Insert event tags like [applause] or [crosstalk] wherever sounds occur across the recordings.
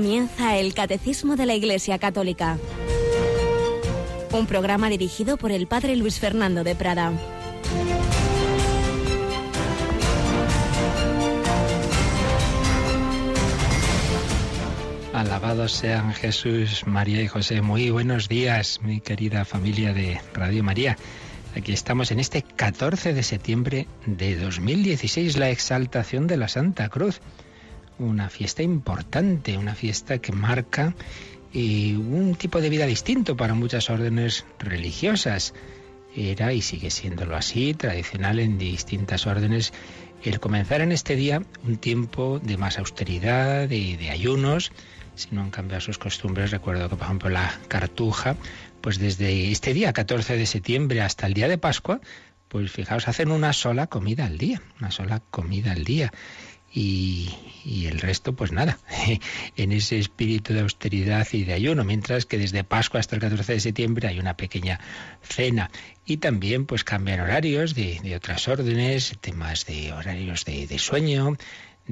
Comienza el Catecismo de la Iglesia Católica, un programa dirigido por el Padre Luis Fernando de Prada. Alabados sean Jesús, María y José. Muy buenos días, mi querida familia de Radio María. Aquí estamos en este 14 de septiembre de 2016, la exaltación de la Santa Cruz. Una fiesta importante, una fiesta que marca eh, un tipo de vida distinto para muchas órdenes religiosas. Era y sigue siéndolo así, tradicional en distintas órdenes, el comenzar en este día un tiempo de más austeridad, de, de ayunos, si no han cambiado sus costumbres. Recuerdo que, por ejemplo, la cartuja pues desde este día 14 de septiembre hasta el día de Pascua, pues fijaos, hacen una sola comida al día, una sola comida al día. Y, el resto, pues nada, [laughs] en ese espíritu de austeridad y de ayuno, mientras que desde Pascua hasta el 14 de septiembre hay una pequeña cena. Y también pues cambian horarios de, de otras órdenes, temas de horarios de, de sueño,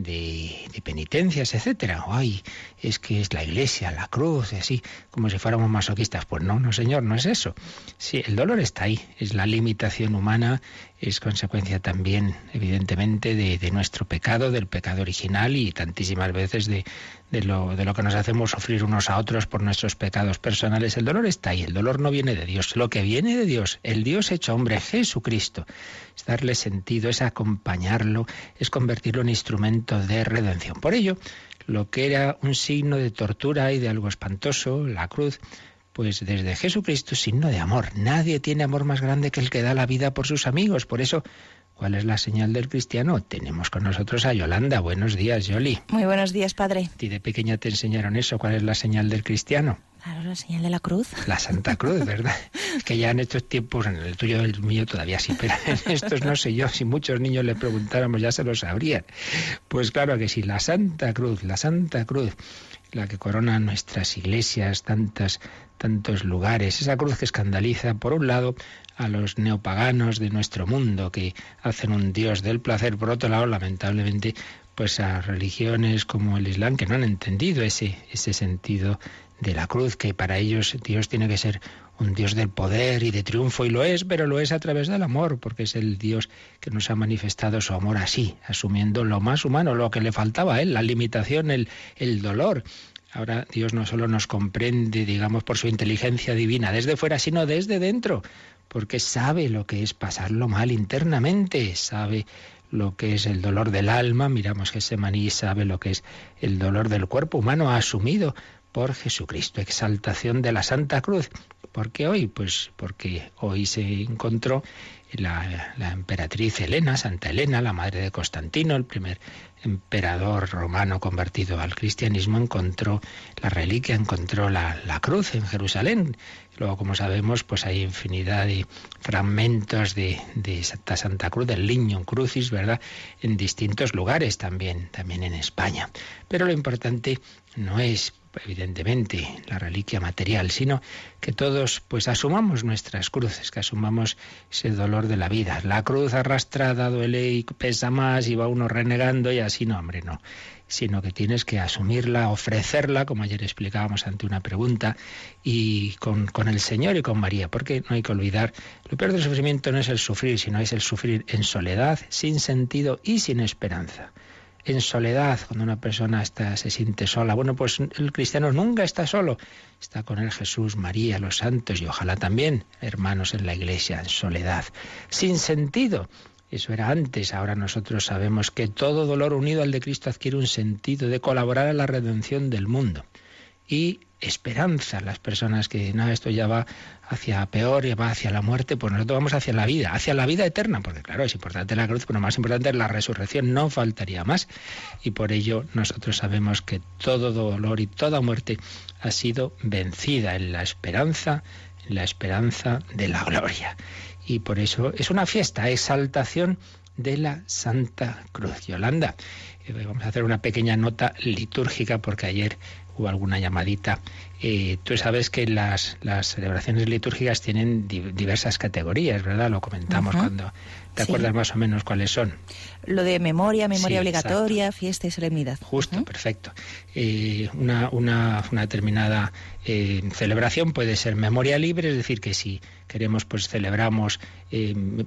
de, de, penitencias, etcétera. Ay, es que es la iglesia, la cruz, así, como si fuéramos masoquistas. Pues no, no, señor, no es eso. Sí, el dolor está ahí, es la limitación humana, es consecuencia también, evidentemente, de, nuestro pecado, del pecado original y tantísimas veces de, de lo, de lo que nos hacemos sufrir unos a otros por nuestros pecados personales. El dolor está ahí, el dolor no viene de Dios. Lo que viene de Dios, el Dios hecho hombre, Jesucristo, es darle sentido, es acompañarlo, es convertirlo en instrumento de redención. Por ello, lo que era un signo de tortura y de algo espantoso, la cruz, pues desde Jesucristo signo de amor. Nadie tiene amor más grande que el que da la vida por sus amigos. Por eso ¿Cuál es la señal del cristiano? Tenemos con nosotros a Yolanda. Buenos días, Yoli. Muy buenos días, padre. ¿Y de pequeña te enseñaron eso? ¿Cuál es la señal del cristiano? Claro, la señal de la cruz. La Santa Cruz, ¿verdad? [laughs] que ya en estos tiempos, en el tuyo, el mío todavía sí, pero en estos no sé yo, si muchos niños le preguntáramos ya se lo sabrían. Pues claro que sí, la Santa Cruz, la Santa Cruz, la que corona nuestras iglesias, tantas, tantos lugares, esa cruz que escandaliza, por un lado, a los neopaganos de nuestro mundo que hacen un dios del placer. Por otro lado, lamentablemente, pues a religiones como el Islam que no han entendido ese, ese sentido de la cruz, que para ellos Dios tiene que ser un Dios del poder y de triunfo, y lo es, pero lo es a través del amor, porque es el Dios que nos ha manifestado su amor así, asumiendo lo más humano, lo que le faltaba a él, la limitación, el, el dolor. Ahora Dios no solo nos comprende, digamos, por su inteligencia divina desde fuera, sino desde dentro, porque sabe lo que es pasarlo mal internamente, sabe lo que es el dolor del alma, miramos que ese maní sabe lo que es el dolor del cuerpo humano asumido por Jesucristo, exaltación de la Santa Cruz. ¿Por qué hoy? Pues porque hoy se encontró la, la, emperatriz Helena, Santa Helena, la madre de Constantino, el primer emperador romano convertido al cristianismo, encontró la reliquia, encontró la, la cruz en Jerusalén. Luego, como sabemos, pues hay infinidad de fragmentos de, Santa Santa Cruz, del Lignum Crucis, ¿verdad? En distintos lugares también, también en España. Pero lo importante no es evidentemente la reliquia material, sino que todos pues asumamos nuestras cruces, que asumamos ese dolor de la vida. La cruz arrastrada duele y pesa más y va uno renegando y así no, hombre, no sino que tienes que asumirla, ofrecerla, como ayer explicábamos ante una pregunta, y con, con, el Señor y con María, porque no hay que olvidar, lo peor del sufrimiento no es el sufrir, sino es el sufrir en soledad, sin sentido y sin esperanza en soledad, cuando una persona está, se siente sola. Bueno, pues el cristiano nunca está solo, está con el Jesús, María, los santos y ojalá también hermanos en la iglesia, en soledad, sin sentido. Eso era antes, ahora nosotros sabemos que todo dolor unido al de Cristo adquiere un sentido de colaborar a la redención del mundo. Y esperanza, las personas que, no, esto ya va hacia peor y va hacia la muerte, pues nosotros vamos hacia la vida, hacia la vida eterna, porque claro, es importante la cruz, pero más importante es la resurrección, no faltaría más. Y por ello nosotros sabemos que todo dolor y toda muerte ha sido vencida en la esperanza, en la esperanza de la gloria. Y por eso es una fiesta, exaltación de la Santa Cruz. Yolanda, eh, vamos a hacer una pequeña nota litúrgica porque ayer hubo alguna llamadita. Eh, tú sabes que las, las celebraciones litúrgicas tienen diversas categorías, ¿verdad? Lo comentamos cuando... ¿Te acuerdas más o menos cuáles son? Lo de memoria, memoria obligatoria, fiesta y solemnidad. Justo, perfecto. Eh, una, una, una, determinada eh, celebración puede ser memoria libre, es decir, que si queremos, pues celebramos,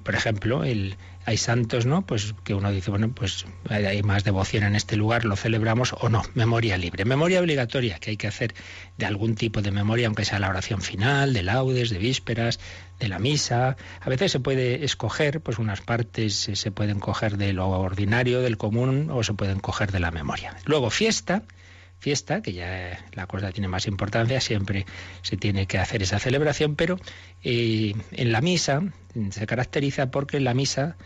por ejemplo, el, hay santos, ¿no? Pues que uno dice, bueno, pues hay más devoción en este lugar, lo celebramos o no. Memoria libre. Memoria obligatoria, que hay que hacer de algún tipo de memoria, aunque sea la oración final, de laudes, de vísperas, de la misa. A veces se puede escoger, pues unas partes se pueden coger de lo ordinario, del común, o se pueden coger de la memoria. Luego, fiesta fiesta, que ya la cosa tiene más importancia, siempre se tiene que hacer esa celebración, pero eh, en la misa se caracteriza porque la misa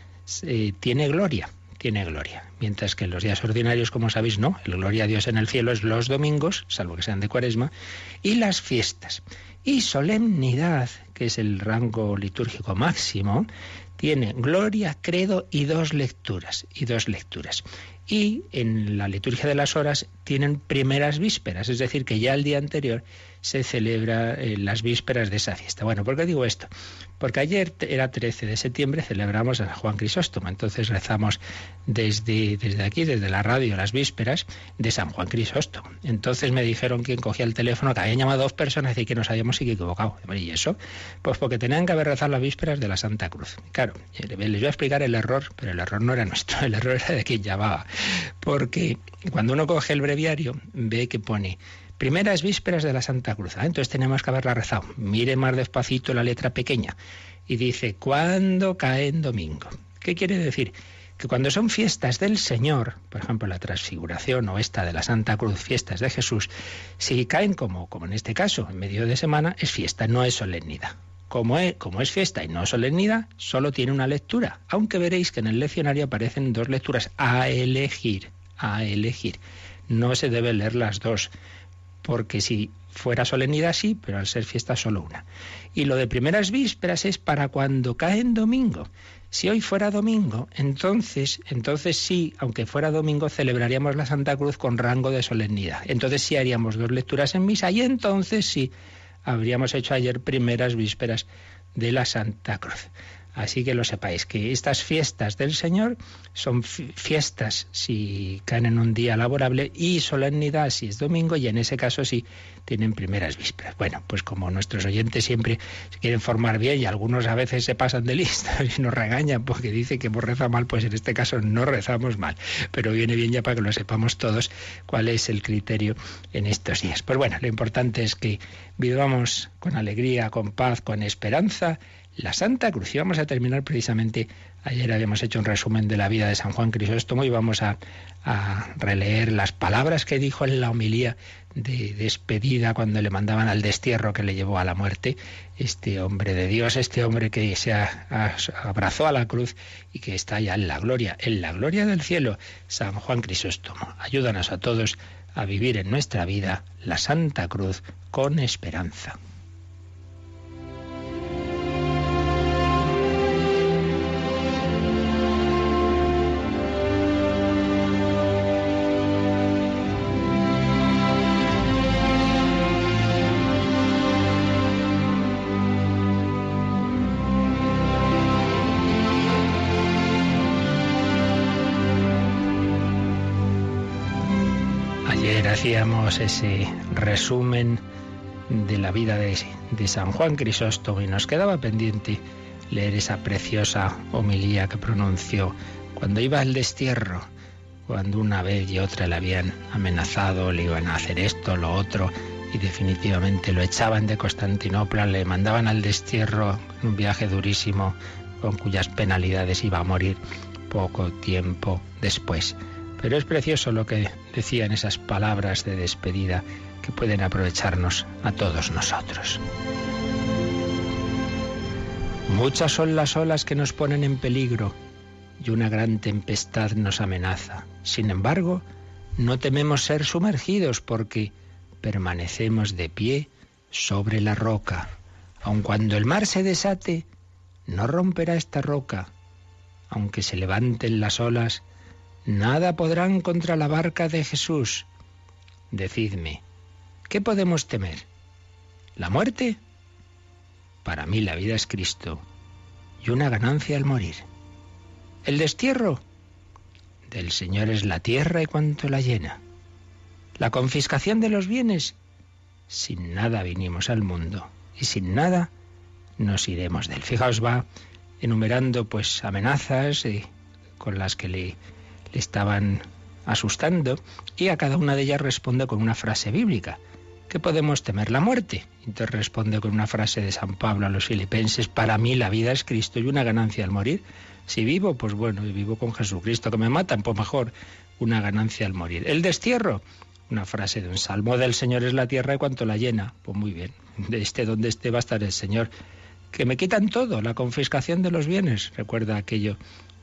eh, tiene gloria, tiene gloria. Mientras que en los días ordinarios, como sabéis, no. El gloria a Dios en el cielo es los domingos, salvo que sean de cuaresma, y las fiestas. Y solemnidad, que es el rango litúrgico máximo, tiene gloria, credo y dos lecturas. Y dos lecturas. Y en la liturgia de las horas tienen primeras vísperas, es decir, que ya el día anterior se celebra eh, las vísperas de esa fiesta. Bueno, ¿por qué digo esto? Porque ayer era 13 de septiembre, celebramos a Juan Crisóstomo, entonces rezamos desde, desde aquí, desde la radio, las vísperas de San Juan Crisóstomo. Entonces me dijeron quien cogía el teléfono que habían llamado dos personas y que nos habíamos equivocado. ¿Y eso? Pues porque tenían que haber rezado las vísperas de la Santa Cruz. Claro, les voy a explicar el error, pero el error no era nuestro, [laughs] el error era de quien llamaba. Porque cuando uno coge el breviario, ve que pone Primeras vísperas de la Santa Cruz. Ah, entonces tenemos que haberla rezado. Mire más despacito la letra pequeña. Y dice, ¿cuándo cae en domingo? ¿Qué quiere decir? Que cuando son fiestas del Señor, por ejemplo la transfiguración o esta de la Santa Cruz, fiestas de Jesús, si caen como, como en este caso, en medio de semana, es fiesta, no es solemnidad. Como es, como es, fiesta y no solemnidad, solo tiene una lectura, aunque veréis que en el leccionario aparecen dos lecturas a elegir, a elegir. No se debe leer las dos, porque si fuera solemnidad sí, pero al ser fiesta solo una. Y lo de primeras vísperas es para cuando cae en domingo. Si hoy fuera domingo, entonces, entonces sí, aunque fuera domingo, celebraríamos la Santa Cruz con rango de solemnidad. Entonces sí haríamos dos lecturas en misa y entonces sí habríamos hecho ayer primeras vísperas de la Santa Cruz. Así que lo sepáis, que estas fiestas del Señor son fiestas si caen en un día laborable y solemnidad si es domingo y en ese caso sí tienen primeras vísperas. Bueno, pues como nuestros oyentes siempre se quieren formar bien y algunos a veces se pasan de lista [laughs] y nos regañan porque dicen que hemos rezado mal, pues en este caso no rezamos mal. Pero viene bien ya para que lo sepamos todos cuál es el criterio en estos días. Pues bueno, lo importante es que vivamos con alegría, con paz, con esperanza la Santa Cruz. Y vamos a terminar precisamente, ayer habíamos hecho un resumen de la vida de San Juan Crisóstomo y vamos a, releer las palabras que dijo en la homilía de despedida cuando le mandaban al destierro que le llevó a la muerte, este hombre de Dios, este hombre que se abrazó a la cruz y que está ya en la gloria, en la gloria del cielo, San Juan Crisóstomo. Ayúdanos a todos a vivir en nuestra vida la Santa Cruz con esperanza. Hacíamos ese resumen de la vida de, San Juan Crisóstomo y nos quedaba pendiente leer esa preciosa homilía que pronunció cuando iba al destierro, cuando una vez y otra le habían amenazado, le iban a hacer esto, lo otro, y definitivamente lo echaban de Constantinopla, le mandaban al destierro, un viaje durísimo, con cuyas penalidades iba a morir poco tiempo después. Pero es precioso lo que decían esas palabras de despedida que pueden aprovecharnos a todos nosotros. Muchas son las olas que nos ponen en peligro y una gran tempestad nos amenaza. Sin embargo, no tememos ser sumergidos porque permanecemos de pie sobre la roca. Aun cuando el mar se desate, no romperá esta roca. Aunque se levanten las olas, Nada podrán contra la barca de Jesús. Decidme, ¿Qué podemos temer? ¿La muerte? Para mí la vida es Cristo y una ganancia al morir. ¿El destierro? Del Señor es la tierra y cuanto la llena. ¿La confiscación de los bienes? Sin nada vinimos al mundo y sin nada nos iremos del. Fijaos, va enumerando pues amenazas eh, con las que le, le estaban asustando y a cada una de ellas responde con una frase bíblica. ¿Qué podemos temer? La muerte. Entonces responde con una frase de San Pablo a los filipenses, para mí la vida es Cristo y una ganancia al morir. Si vivo, pues bueno, y vivo con Jesucristo, que me matan, pues mejor, una ganancia al morir. El destierro, una frase de un salmo del Señor es la tierra y cuanto la llena. Pues muy bien, de este donde esté va a estar el Señor. Que me quitan todo, la confiscación de los bienes. Recuerda aquello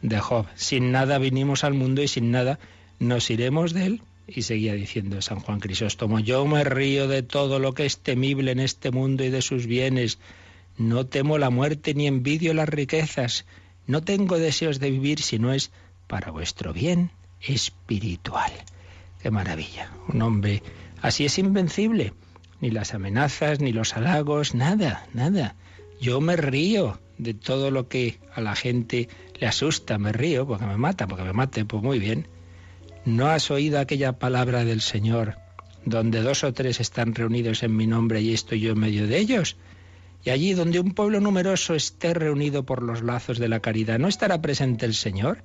de Job. Sin nada vinimos al mundo y sin nada nos iremos de él. Y seguía diciendo San Juan Crisóstomo, yo me río de todo lo que es temible en este mundo y de sus bienes. No temo la muerte ni envidio las riquezas. No tengo deseos de vivir si no es para vuestro bien espiritual. Qué maravilla. Un hombre así es invencible. Ni las amenazas, ni los halagos, nada, nada. Yo me río de todo lo que a la gente le asusta. Me río porque me mata, porque me mate, pues muy bien. ¿No has oído aquella palabra del Señor, donde dos o tres están reunidos en mi nombre y estoy yo en medio de ellos? Y allí donde un pueblo numeroso esté reunido por los lazos de la caridad, ¿no estará presente el Señor?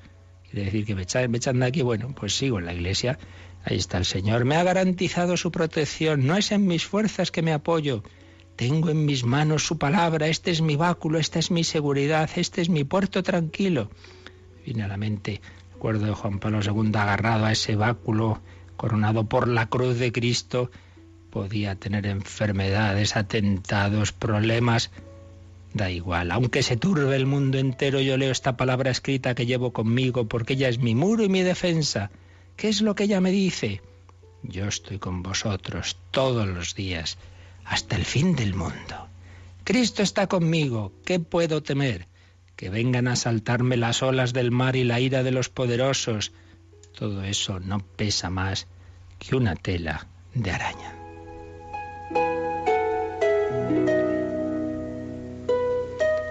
Quiere decir que me echan, de aquí, bueno, pues sigo en la iglesia, ahí está el Señor, me ha garantizado su protección, no es en mis fuerzas que me apoyo, tengo en mis manos su palabra, este es mi báculo, esta es mi seguridad, este es mi puerto tranquilo. Viene a la mente Recuerdo de Juan Pablo II agarrado a ese báculo, coronado por la cruz de Cristo, podía tener enfermedades, atentados, problemas. Da igual, aunque se turbe el mundo entero, yo leo esta palabra escrita que llevo conmigo porque ella es mi muro y mi defensa. ¿Qué es lo que ella me dice? Yo estoy con vosotros todos los días, hasta el fin del mundo. Cristo está conmigo, ¿qué puedo temer? que vengan a saltarme las olas del mar y la ira de los poderosos. Todo eso no pesa más que una tela de araña.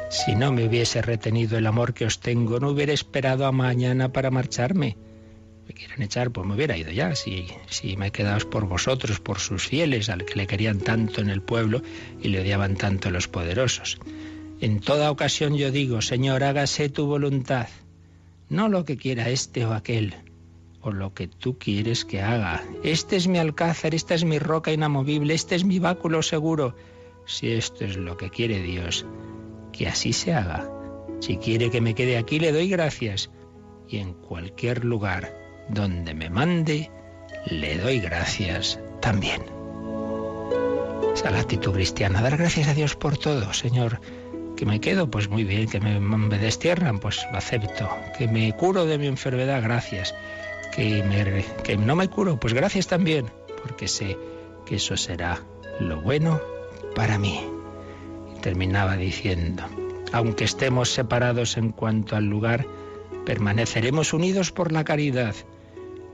Si no me hubiese retenido el amor que os tengo, no hubiera esperado a mañana para marcharme. Me quieren echar, pues me hubiera ido ya. Si, si me he quedado por vosotros, por sus fieles, al que le querían tanto en el pueblo y le odiaban tanto los poderosos. En toda ocasión yo digo, Señor, hágase tu voluntad, no lo que quiera este o aquel, o lo que tú quieres que haga. Este es mi alcázar, esta es mi roca inamovible, este es mi báculo seguro. Si esto es lo que quiere Dios, que así se haga. Si quiere que me quede aquí, le doy gracias. Y en cualquier lugar donde me mande, le doy gracias también. Esa es la actitud cristiana, dar gracias a Dios por todo, Señor que me quedo, pues muy bien, que me, destierran, pues lo acepto, que me curo de mi enfermedad, gracias, que, me, que no me curo, pues gracias también, porque sé que eso será lo bueno para mí. Y terminaba diciendo, aunque estemos separados en cuanto al lugar, permaneceremos unidos por la caridad,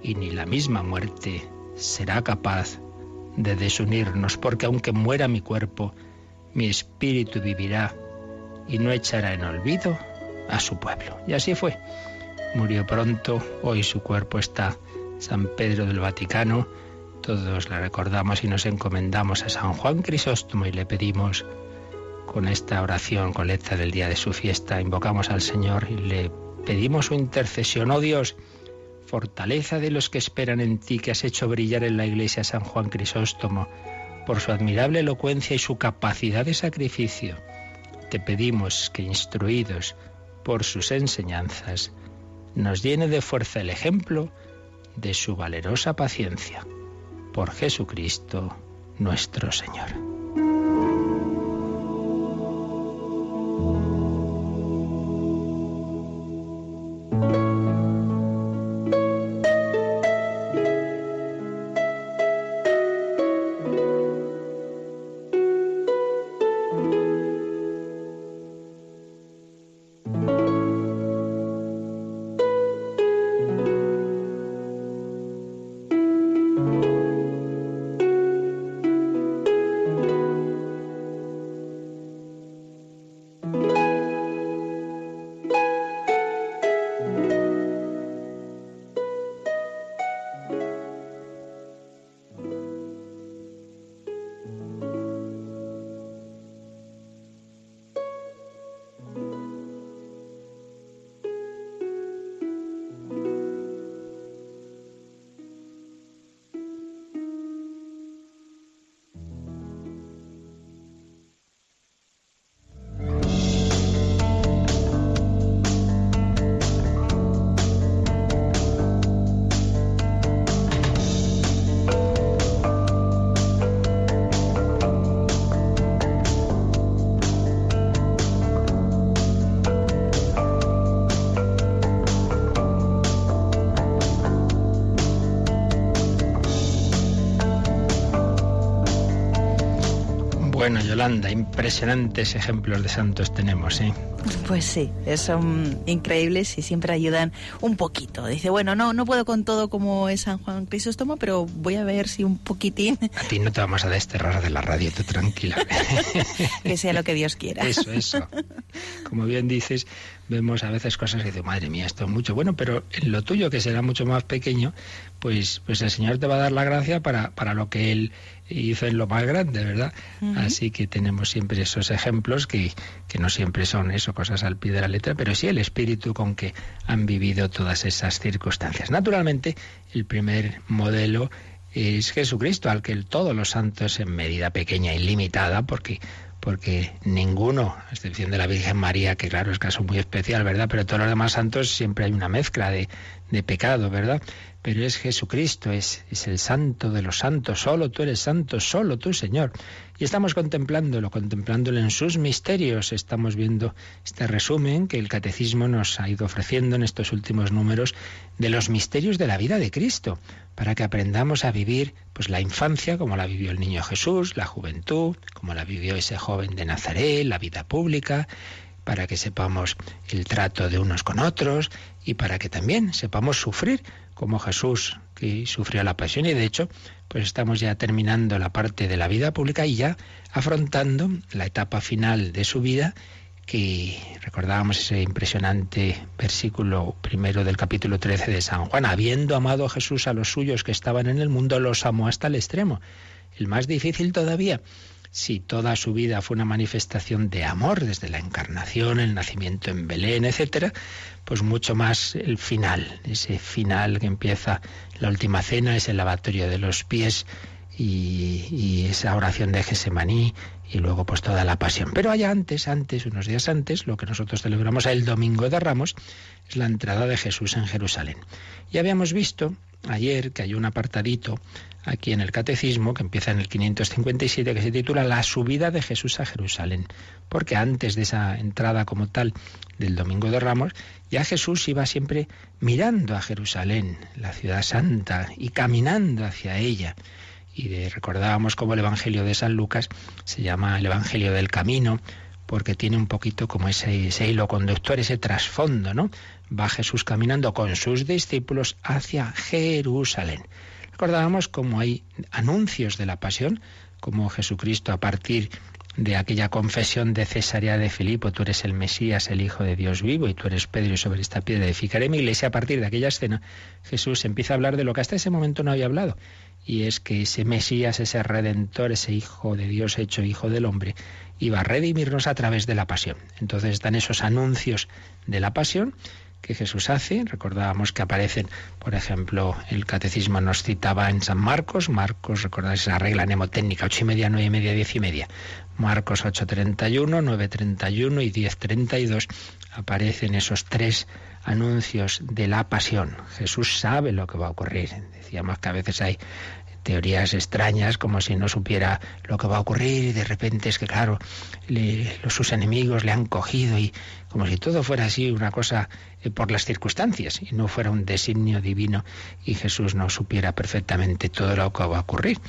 y ni la misma muerte será capaz de desunirnos, porque aunque muera mi cuerpo, mi espíritu vivirá y no echará en olvido a su pueblo. Y así fue. Murió pronto, hoy su cuerpo está San Pedro del Vaticano. Todos le recordamos y nos encomendamos a San Juan Crisóstomo y le pedimos con esta oración colecta del día de su fiesta, invocamos al Señor y le pedimos su intercesión. Oh Dios, fortaleza de los que esperan en ti, que has hecho brillar en la iglesia San Juan Crisóstomo, por su admirable elocuencia y su capacidad de sacrificio te pedimos que, instruidos por sus enseñanzas, nos llene de fuerza el ejemplo de su valerosa paciencia. Por Jesucristo nuestro Señor. Yolanda, impresionantes ejemplos de santos tenemos, ¿eh? Pues sí, son increíbles y siempre ayudan un poquito. Dice, bueno, no, no puedo con todo como es San Juan Crisóstomo, pero voy a ver si un poquitín. A ti no te vamos a desterrar de la radio, tú tranquila. [laughs] que sea lo que Dios quiera. Eso, eso. Como bien dices, vemos a veces cosas que dice, madre mía, esto es mucho. Bueno, pero en lo tuyo, que será mucho más pequeño, pues, pues el Señor te va a dar la gracia para, para lo que Él hizo en lo más grande, ¿verdad? Así que tenemos siempre esos ejemplos que, que no siempre son eso, cosas al pie de la letra, pero sí el espíritu con que han vivido todas esas circunstancias. Naturalmente, el primer modelo es Jesucristo, al que todos los santos en medida pequeña y limitada, porque porque ninguno, a excepción de la Virgen María, que claro es caso muy especial, ¿verdad? Pero todos los demás santos siempre hay una mezcla de, de pecado, ¿verdad? Pero es Jesucristo, es, el santo de los santos, solo tú eres santo, solo tú, Señor. Y estamos contemplándolo, contemplándolo en sus misterios. Estamos viendo este resumen que el Catecismo nos ha ido ofreciendo en estos últimos números de los misterios de la vida de Cristo, para que aprendamos a vivir pues la infancia como la vivió el niño Jesús, la juventud, como la vivió ese joven de Nazaret, la vida pública, para que sepamos el trato de unos con otros y para que también sepamos sufrir como Jesús que sufrió la pasión y de hecho pues estamos ya terminando la parte de la vida pública y ya afrontando la etapa final de su vida que recordábamos ese impresionante versículo primero del capítulo 13 de San Juan, habiendo amado a Jesús a los suyos que estaban en el mundo, los amó hasta el extremo. El más difícil todavía, si toda su vida fue una manifestación de amor, desde la encarnación, el nacimiento en Belén, etcétera, pues mucho más el final, ese final que empieza la última cena, ese lavatorio de los pies y, esa oración de Gesemaní y luego pues toda la pasión. Pero allá antes, antes, unos días antes, lo que nosotros celebramos el Domingo de Ramos, es la entrada de Jesús en Jerusalén. Ya habíamos visto ayer que hay un apartadito aquí en el Catecismo que empieza en el 557 que se titula La subida de Jesús a Jerusalén, porque antes de esa entrada como tal del Domingo de Ramos, ya Jesús iba siempre mirando a Jerusalén, la ciudad santa, y caminando hacia ella. Y recordábamos como el Evangelio de San Lucas se llama el Evangelio del Camino, porque tiene un poquito como ese, ese hilo conductor, ese trasfondo, ¿no? Va Jesús caminando con sus discípulos hacia Jerusalén. Recordábamos como hay anuncios de la pasión, como Jesucristo a partir de aquella confesión de Cesarea de Filipo, tú eres el Mesías, el Hijo de Dios vivo, y tú eres Pedro, y sobre esta piedra edificaré mi iglesia. A partir de aquella escena, Jesús empieza a hablar de lo que hasta ese momento no había hablado, y es que ese Mesías, ese Redentor, ese Hijo de Dios hecho Hijo del Hombre, iba a redimirnos a través de la pasión. Entonces están esos anuncios de la pasión que Jesús hace. Recordábamos que aparecen, por ejemplo, el catecismo nos citaba en San Marcos, Marcos, recordáis esa regla mnemotécnica, ocho y media, nueve y media, diez y media. Marcos 8.31, 9.31 y 10.32 aparecen esos tres anuncios de la pasión. Jesús sabe lo que va a ocurrir. Decíamos que a veces hay teorías extrañas, como si no supiera lo que va a ocurrir y de repente es que, claro, los, sus enemigos le han cogido y como si todo fuera así, una cosa eh, por las circunstancias y no fuera un designio divino y Jesús no supiera perfectamente todo lo que va a ocurrir.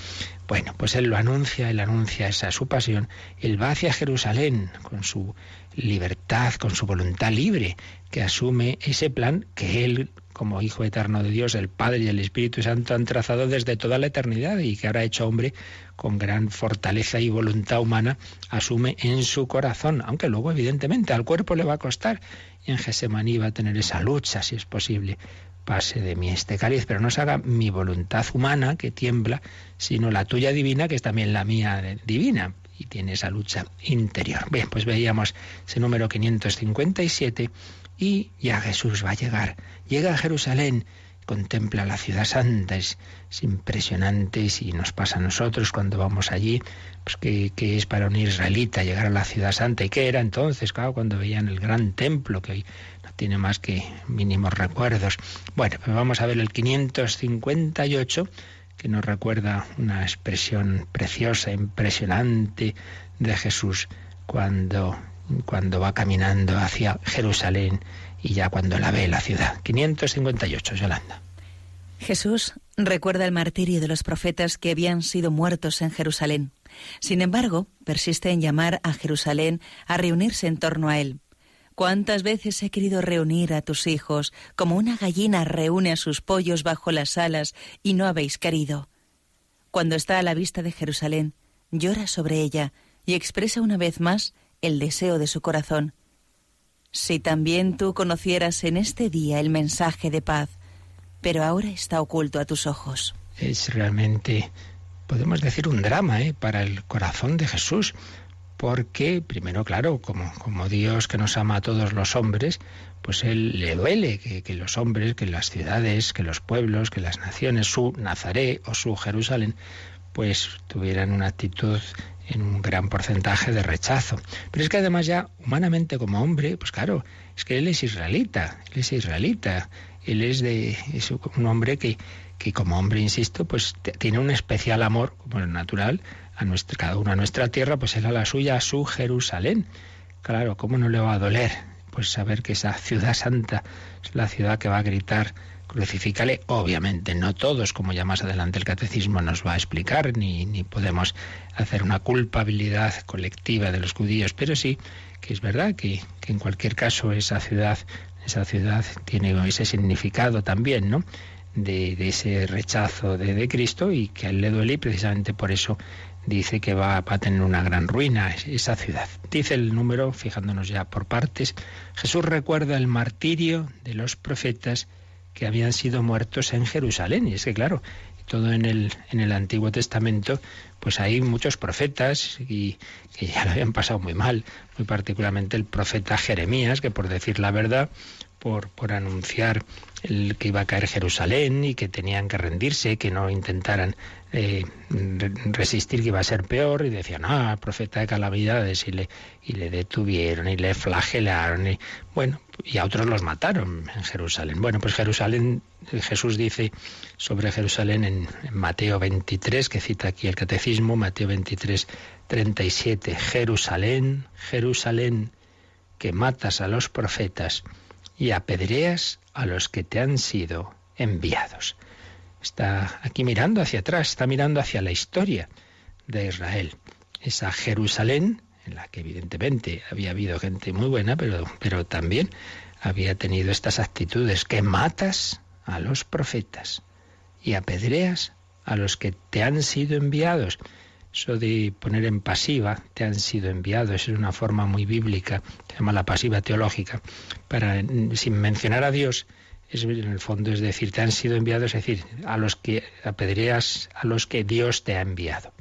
Bueno, pues Él lo anuncia, Él anuncia esa su pasión, Él va hacia Jerusalén con su libertad, con su voluntad libre, que asume ese plan que Él como Hijo eterno de Dios, el Padre y el Espíritu Santo han trazado desde toda la eternidad y que ahora hecho hombre con gran fortaleza y voluntad humana asume en su corazón, aunque luego evidentemente al cuerpo le va a costar. Y en Gesemaní va a tener esa lucha, si es posible, pase de mí este cáliz, pero no se haga mi voluntad humana que tiembla, sino la tuya divina, que es también la mía divina, y tiene esa lucha interior. Bien, pues veíamos ese número 557 y ya Jesús va a llegar. Llega a Jerusalén, contempla la ciudad santa, es, impresionante y si nos pasa a nosotros cuando vamos allí, pues que, es para un israelita llegar a la ciudad santa y qué era entonces, claro, cuando veían el gran templo que hoy no tiene más que mínimos recuerdos. Bueno, pues vamos a ver el 558 que nos recuerda una expresión preciosa, impresionante de Jesús cuando cuando va caminando hacia Jerusalén y ya cuando la ve la ciudad. 558, Yolanda. Jesús recuerda el martirio de los profetas que habían sido muertos en Jerusalén. Sin embargo, persiste en llamar a Jerusalén a reunirse en torno a él. ¿Cuántas veces he querido reunir a tus hijos como una gallina reúne a sus pollos bajo las alas y no habéis querido? Cuando está a la vista de Jerusalén, llora sobre ella y expresa una vez más el deseo de su corazón. Si también tú conocieras en este día el mensaje de paz, pero ahora está oculto a tus ojos. Es realmente, podemos decir, un drama ¿eh? para el corazón de Jesús porque primero, claro, como, como Dios que nos ama a todos los hombres, pues Él le duele que, que, los hombres, que las ciudades, que los pueblos, que las naciones, su Nazaret o su Jerusalén, pues tuvieran una actitud en un gran porcentaje de rechazo. Pero es que además ya humanamente como hombre, pues claro, es que Él es israelita, Él es israelita, Él es, de, es un hombre que, que como hombre, insisto, pues tiene un especial amor, como es natural, a cada uno a nuestra tierra, pues él a la suya, a su Jerusalén. Claro, ¿cómo no le va a doler? Pues saber que esa ciudad santa es la ciudad que va a gritar, crucifícale. Obviamente, no todos, como ya más adelante el catecismo nos va a explicar, ni, ni podemos hacer una culpabilidad colectiva de los judíos, pero sí que es verdad que, que en cualquier caso esa ciudad, esa ciudad tiene ese significado también, ¿no? De, de, ese rechazo de, de, Cristo y que a él le duele y precisamente por eso dice que va, a tener una gran ruina esa ciudad. Dice el número, fijándonos ya por partes, Jesús recuerda el martirio de los profetas que habían sido muertos en Jerusalén. Y es que, claro, todo en el, en el Antiguo Testamento, pues hay muchos profetas y que ya lo habían pasado muy mal, muy particularmente el profeta Jeremías, que por decir la verdad, por, por anunciar que iba a caer Jerusalén y que tenían que rendirse, que no intentaran eh, resistir que iba a ser peor y decían, ah, profeta de calamidades y le, y le detuvieron y le flagelaron y bueno, y a otros los mataron en Jerusalén. Bueno, pues Jerusalén, Jesús dice sobre Jerusalén en, en Mateo 23, que cita aquí el catecismo, Mateo 23, 37, Jerusalén, Jerusalén, que matas a los profetas y apedreas a los que te han sido enviados está aquí mirando hacia atrás, está mirando hacia la historia de Israel. Esa Jerusalén, en la que evidentemente había habido gente muy buena, pero, pero también había tenido estas actitudes, que matas a los profetas y apedreas a los que te han sido enviados. Eso de poner en pasiva, te han sido enviados, es una forma muy bíblica, se llama la pasiva teológica, para, sin mencionar a Dios, es en el fondo es decir, te han sido enviados, es decir, a los que apedreas a los que Dios te ha enviado.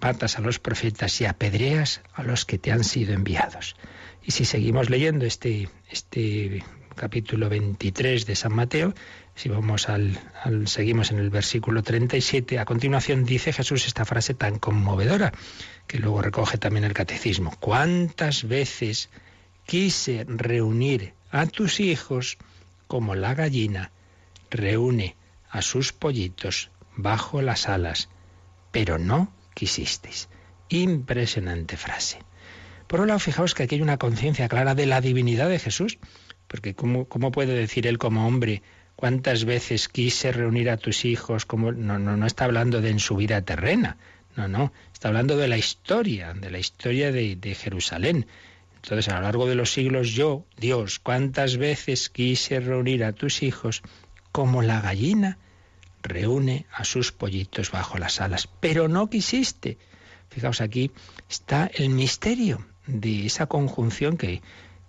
Matas a los profetas y apedreas a los que te han sido enviados. Y si seguimos leyendo este, este capítulo 23 de San Mateo, si vamos al, al, seguimos en el versículo 37, a continuación dice Jesús esta frase tan conmovedora que luego recoge también el catecismo. ¿Cuántas veces quise reunir a tus hijos como la gallina reúne a sus pollitos bajo las alas, pero no quisisteis. Impresionante frase. Por un lado, fijaos que aquí hay una conciencia clara de la divinidad de Jesús, porque ¿cómo, ¿cómo, puede decir él como hombre cuántas veces quise reunir a tus hijos? Como, no, no, no está hablando de en su vida terrena, no, no, está hablando de la historia, de la historia de, de Jerusalén. Entonces, a lo largo de los siglos, yo, Dios, cuántas veces quise reunir a tus hijos como la gallina reúne a sus pollitos bajo las alas, pero no quisiste. Fijaos, aquí está el misterio de esa conjunción que,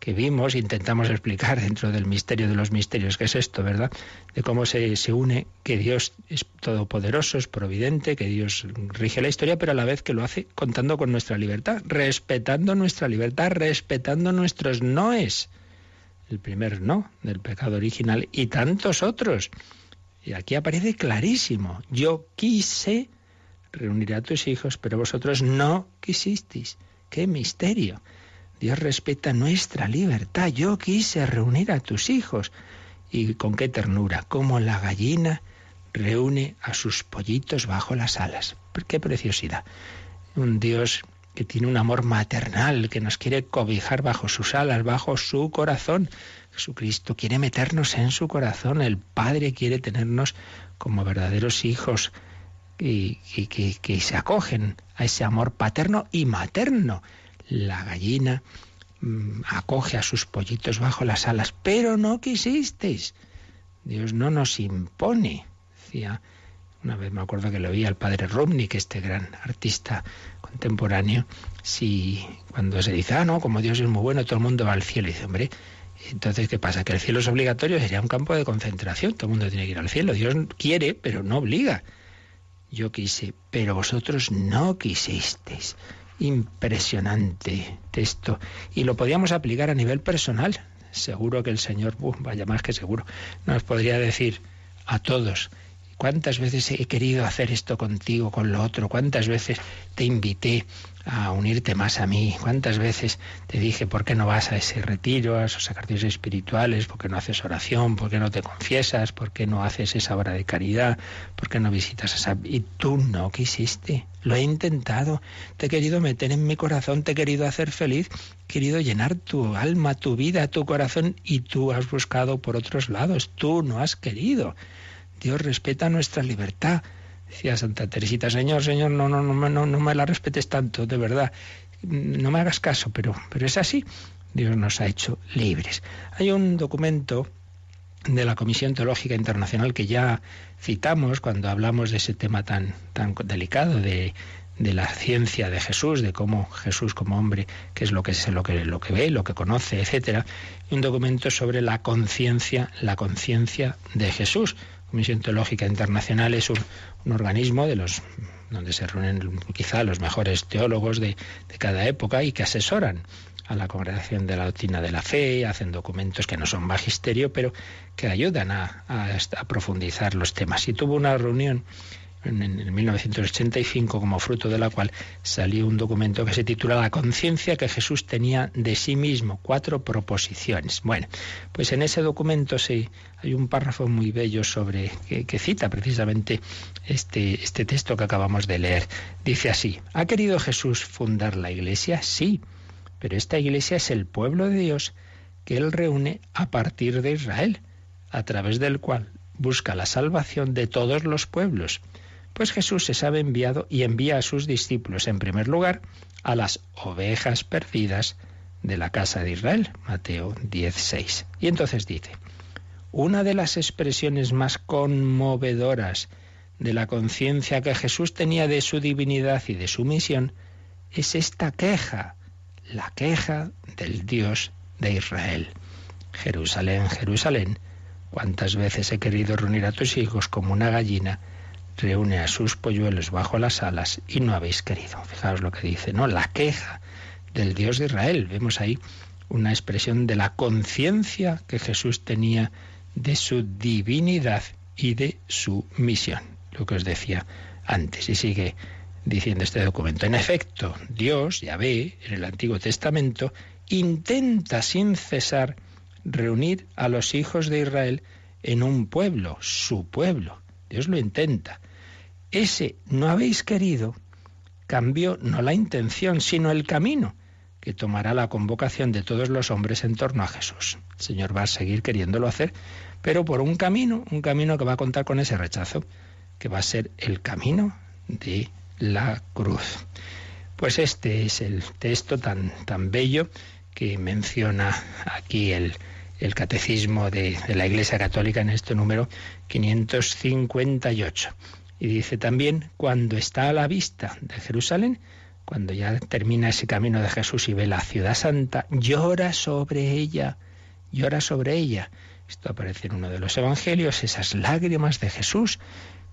que vimos, intentamos explicar dentro del misterio de los misterios, que es esto, ¿verdad? De cómo se, se une que Dios es todopoderoso, es providente, que Dios rige la historia, pero a la vez que lo hace contando con nuestra libertad, respetando nuestra libertad, respetando nuestros noes. El primer no del pecado original y tantos otros. Y aquí aparece clarísimo. Yo quise reunir a tus hijos, pero vosotros no quisisteis. ¡Qué misterio! Dios respeta nuestra libertad. Yo quise reunir a tus hijos. Y con qué ternura, como la gallina reúne a sus pollitos bajo las alas. Qué preciosidad. Un Dios que tiene un amor maternal, que nos quiere cobijar bajo sus alas, bajo su corazón. Jesucristo quiere meternos en su corazón. El Padre quiere tenernos como verdaderos hijos que, que, se acogen a ese amor paterno y materno. La gallina mm, acoge a sus pollitos bajo las alas, pero no quisisteis. Dios no nos impone. Decía, una vez me acuerdo que lo oía el padre Rumnik, este gran artista contemporáneo, si cuando se dice, ah, no, como Dios es muy bueno, todo el mundo va al cielo. Y dice, hombre, entonces, ¿qué pasa? Que el cielo es obligatorio, sería un campo de concentración, todo el mundo tiene que ir al cielo. Dios quiere, pero no obliga. Yo quise, pero vosotros no quisisteis. Impresionante texto. Y lo podíamos aplicar a nivel personal. Seguro que el Señor, vaya más que seguro, nos podría decir a todos, ¿Cuántas veces he querido hacer esto contigo, con lo otro? ¿Cuántas veces te invité a unirte más a mí? ¿Cuántas veces te dije por qué no vas a ese retiro, a esos ejercicios espirituales? ¿Por qué no haces oración? ¿Por qué no te confiesas? ¿Por qué no haces esa obra de caridad? ¿Por qué no visitas esa... Y tú no quisiste. Lo he intentado. Te he querido meter en mi corazón, te he querido hacer feliz, he querido llenar tu alma, tu vida, tu corazón y tú has buscado por otros lados. Tú no has querido. Dios respeta nuestra libertad. Decía Santa Teresita, Señor, Señor, no, no, no, no, no me la respetes tanto, de verdad. No me hagas caso, pero, pero es así. Dios nos ha hecho libres. Hay un documento de la Comisión Teológica Internacional que ya citamos cuando hablamos de ese tema tan, tan delicado de, de la ciencia de Jesús, de cómo Jesús como hombre, qué es lo que es lo que lo que ve, lo que conoce, etcétera, un documento sobre la conciencia, la conciencia de Jesús, Comisión Teológica Internacional es un, organismo de los donde se reúnen quizá los mejores teólogos de, cada época y que asesoran a la Congregación de la Doctrina de la Fe, hacen documentos que no son magisterio, pero que ayudan a, a profundizar los temas. Y tuvo una reunión en, 1985, como fruto de la cual salió un documento que se titula La conciencia que Jesús tenía de sí mismo, cuatro proposiciones. Bueno, pues en ese documento sí hay un párrafo muy bello sobre que, cita precisamente este, este texto que acabamos de leer. Dice así: ¿Ha querido Jesús fundar la Iglesia? Sí, pero esta Iglesia es el pueblo de Dios que él reúne a partir de Israel, a través del cual busca la salvación de todos los pueblos. Pues Jesús se sabe enviado y envía a sus discípulos, en primer lugar, a las ovejas perdidas de la casa de Israel. Mateo 10:6. Y entonces dice, una de las expresiones más conmovedoras de la conciencia que Jesús tenía de su divinidad y de su misión es esta queja, la queja del Dios de Israel. Jerusalén, Jerusalén, cuántas veces he querido reunir a tus hijos como una gallina reúne a sus polluelos bajo las alas y no habéis querido. Fijaos lo que dice, ¿no? La queja del Dios de Israel. Vemos ahí una expresión de la conciencia que Jesús tenía de su divinidad y de su misión. Lo que os decía antes. Y sigue diciendo este documento. En efecto, Dios, ya ve, en el Antiguo Testamento, intenta sin cesar reunir a los hijos de Israel en un pueblo, su pueblo. Dios lo intenta. Ese no habéis querido cambió no la intención, sino el camino que tomará la convocación de todos los hombres en torno a Jesús. El Señor va a seguir queriéndolo hacer, pero por un camino, un camino que va a contar con ese rechazo, que va a ser el camino de la cruz. Pues este es el texto tan, tan bello que menciona aquí el, el catecismo de, la Iglesia Católica en este número 558. Y dice también, cuando está a la vista de Jerusalén, cuando ya termina ese camino de Jesús y ve la ciudad santa, llora sobre ella, llora sobre ella. Esto aparece en uno de los evangelios, esas lágrimas de Jesús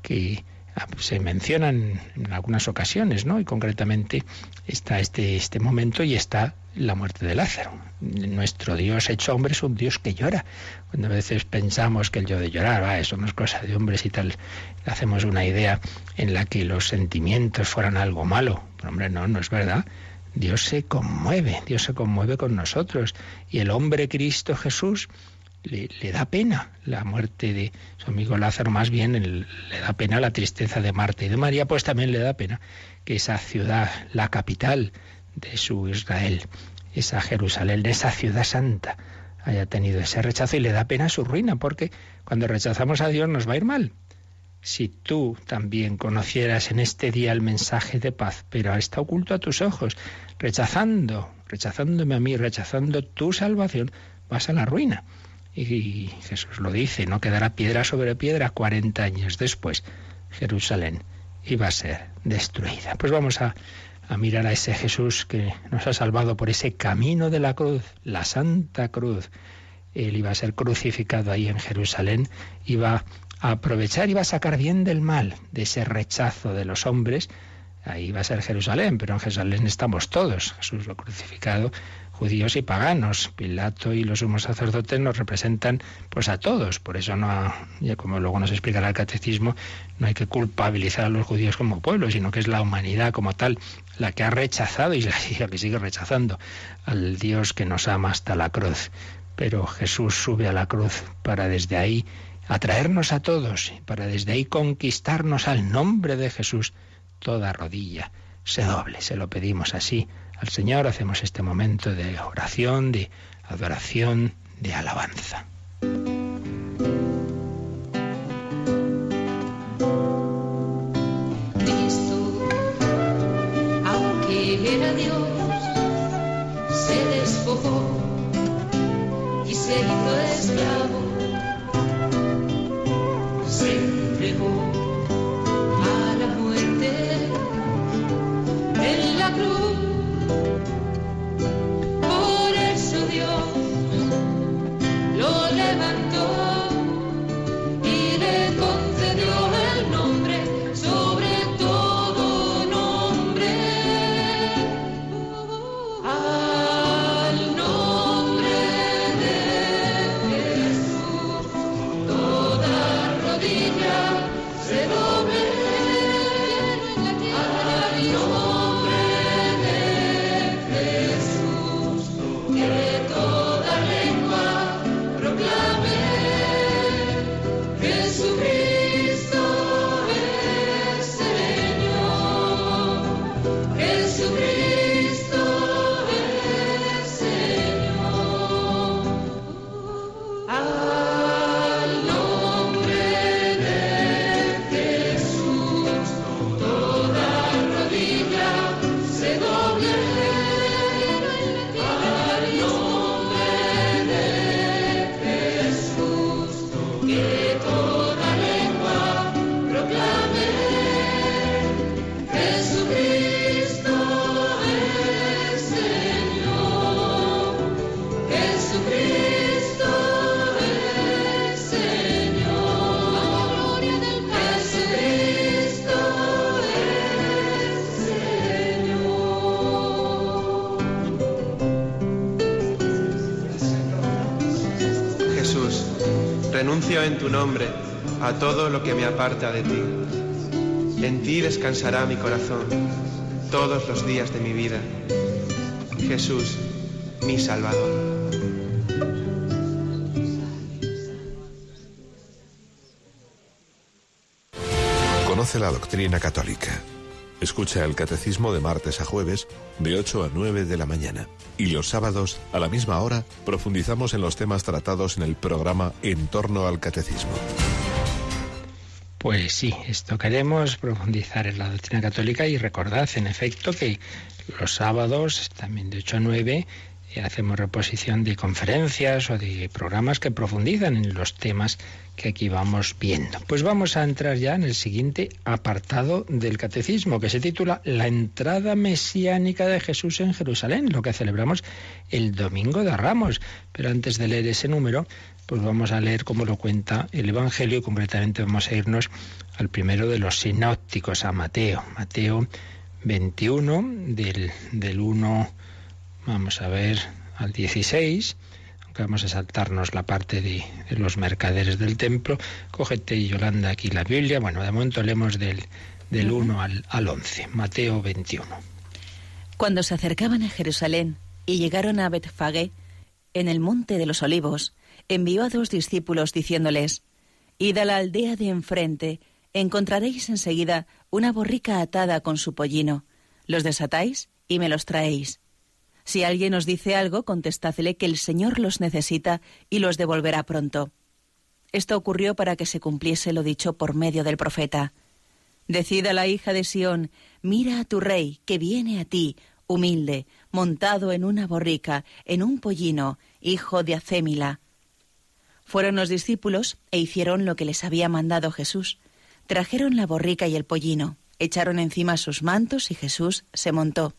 que Ah, pues se mencionan en algunas ocasiones, ¿no? Y concretamente está este, este momento y está la muerte de Lázaro. Nuestro Dios hecho hombre es un Dios que llora. Cuando a veces pensamos que el yo de llorar, va, eso no es cosa de hombres y tal, hacemos una idea en la que los sentimientos fueran algo malo. Pero hombre, no, no es verdad. Dios se conmueve, Dios se conmueve con nosotros. Y el hombre Cristo Jesús le, da pena la muerte de su amigo Lázaro, más bien le da pena la tristeza de Marta y de María, pues también le da pena que esa ciudad, la capital de su Israel, esa Jerusalén, esa ciudad santa, haya tenido ese rechazo y le da pena su ruina, porque cuando rechazamos a Dios nos va a ir mal. si tú también conocieras en este día el mensaje de paz, pero está oculto a tus ojos, rechazando, rechazándome a mí, rechazando tu salvación, vas a la ruina. Y Jesús lo dice, no quedará piedra sobre piedra 40 años después. Jerusalén iba a ser destruida. Pues vamos a, a mirar a ese Jesús que nos ha salvado por ese camino de la cruz, la Santa Cruz. Él iba a ser crucificado ahí en Jerusalén, iba a aprovechar, iba a sacar bien del mal, de ese rechazo de los hombres. Ahí va a ser Jerusalén, pero en Jerusalén estamos todos. Jesús lo crucificado judíos y paganos. Pilato y los sumos sacerdotes nos representan pues a todos. Por eso no, ya como luego nos explicará el catecismo, no hay que culpabilizar a los judíos como pueblo, sino que es la humanidad como tal la que ha rechazado y la que sigue rechazando al Dios que nos ama hasta la cruz. Pero Jesús sube a la cruz para desde ahí atraernos a todos, para desde ahí conquistarnos al nombre de Jesús. Toda rodilla se doble, se lo pedimos así al Señor, hacemos este momento de oración, de adoración, de alabanza. Nombre a todo lo que me aparta de ti. En ti descansará mi corazón todos los días de mi vida. Jesús, mi Salvador. Conoce la doctrina católica. Escucha el catecismo de martes a jueves de 8 a 9 de la mañana. Y los sábados, a la misma hora, profundizamos en los temas tratados en el programa En torno al catecismo. Pues sí, esto queremos profundizar en la doctrina católica y recordad, en efecto, que los sábados, también de 8 a 9, eh, hacemos reposición de conferencias o de programas que profundizan en los temas que aquí vamos viendo. Pues vamos a entrar ya en el siguiente apartado del catecismo, que se titula La entrada mesiánica de Jesús en Jerusalén, lo que celebramos el domingo de Ramos. Pero antes de leer ese número, pues vamos a leer cómo lo cuenta el Evangelio y concretamente vamos a irnos al primero de los sinópticos, a Mateo. Mateo 21, del, del 1, vamos a ver, al 16, aunque vamos a saltarnos la parte de, de los mercaderes del templo. Cógete, Yolanda, aquí la Biblia. Bueno, de momento leemos del, del 1 al, al 11. Mateo 21. Cuando se acercaban a Jerusalén y llegaron a Betfagé, en el monte de los olivos, envió a dos discípulos diciéndoles, Id a la aldea de enfrente, encontraréis enseguida una borrica atada con su pollino. Los desatáis y me los traéis. Si alguien os dice algo, contestadle que el Señor los necesita y los devolverá pronto. Esto ocurrió para que se cumpliese lo dicho por medio del profeta. Decida la hija de Sión, mira a tu rey, que viene a ti, humilde, montado en una borrica, en un pollino, hijo de Acémila. Fueron los discípulos e hicieron lo que les había mandado Jesús. Trajeron la borrica y el pollino, echaron encima sus mantos y Jesús se montó.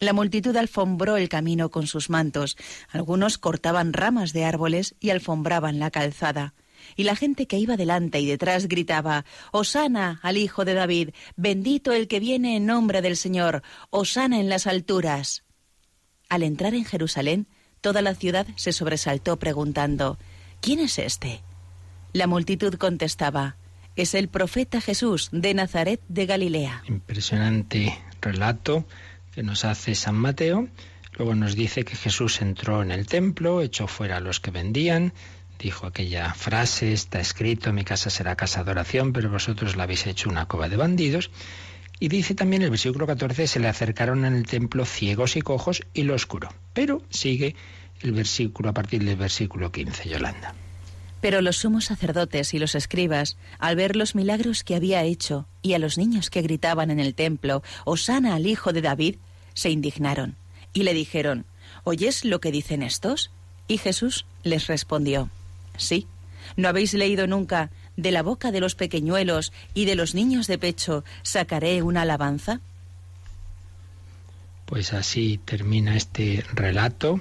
La multitud alfombró el camino con sus mantos, algunos cortaban ramas de árboles y alfombraban la calzada. Y la gente que iba delante y detrás gritaba, Osana al Hijo de David, bendito el que viene en nombre del Señor, Osana en las alturas. Al entrar en Jerusalén, toda la ciudad se sobresaltó preguntando, ¿quién es este? La multitud contestaba, es el profeta Jesús de Nazaret de Galilea. Impresionante relato que nos hace San Mateo. Luego nos dice que Jesús entró en el templo, echó fuera a los que vendían, dijo aquella frase, está escrito, mi casa será casa de oración, pero vosotros la habéis hecho una cova de bandidos. Y dice también el versículo 14, se le acercaron en el templo ciegos y cojos y los curó. Pero sigue el versículo a partir del versículo 15, Yolanda. Pero los sumos sacerdotes y los escribas, al ver los milagros que había hecho y a los niños que gritaban en el templo, Osana al hijo de David, se indignaron y le dijeron, ¿oyes lo que dicen estos? Y Jesús les respondió, sí, ¿no habéis leído nunca, de la boca de los pequeñuelos y de los niños de pecho sacaré una alabanza? Pues así termina este relato,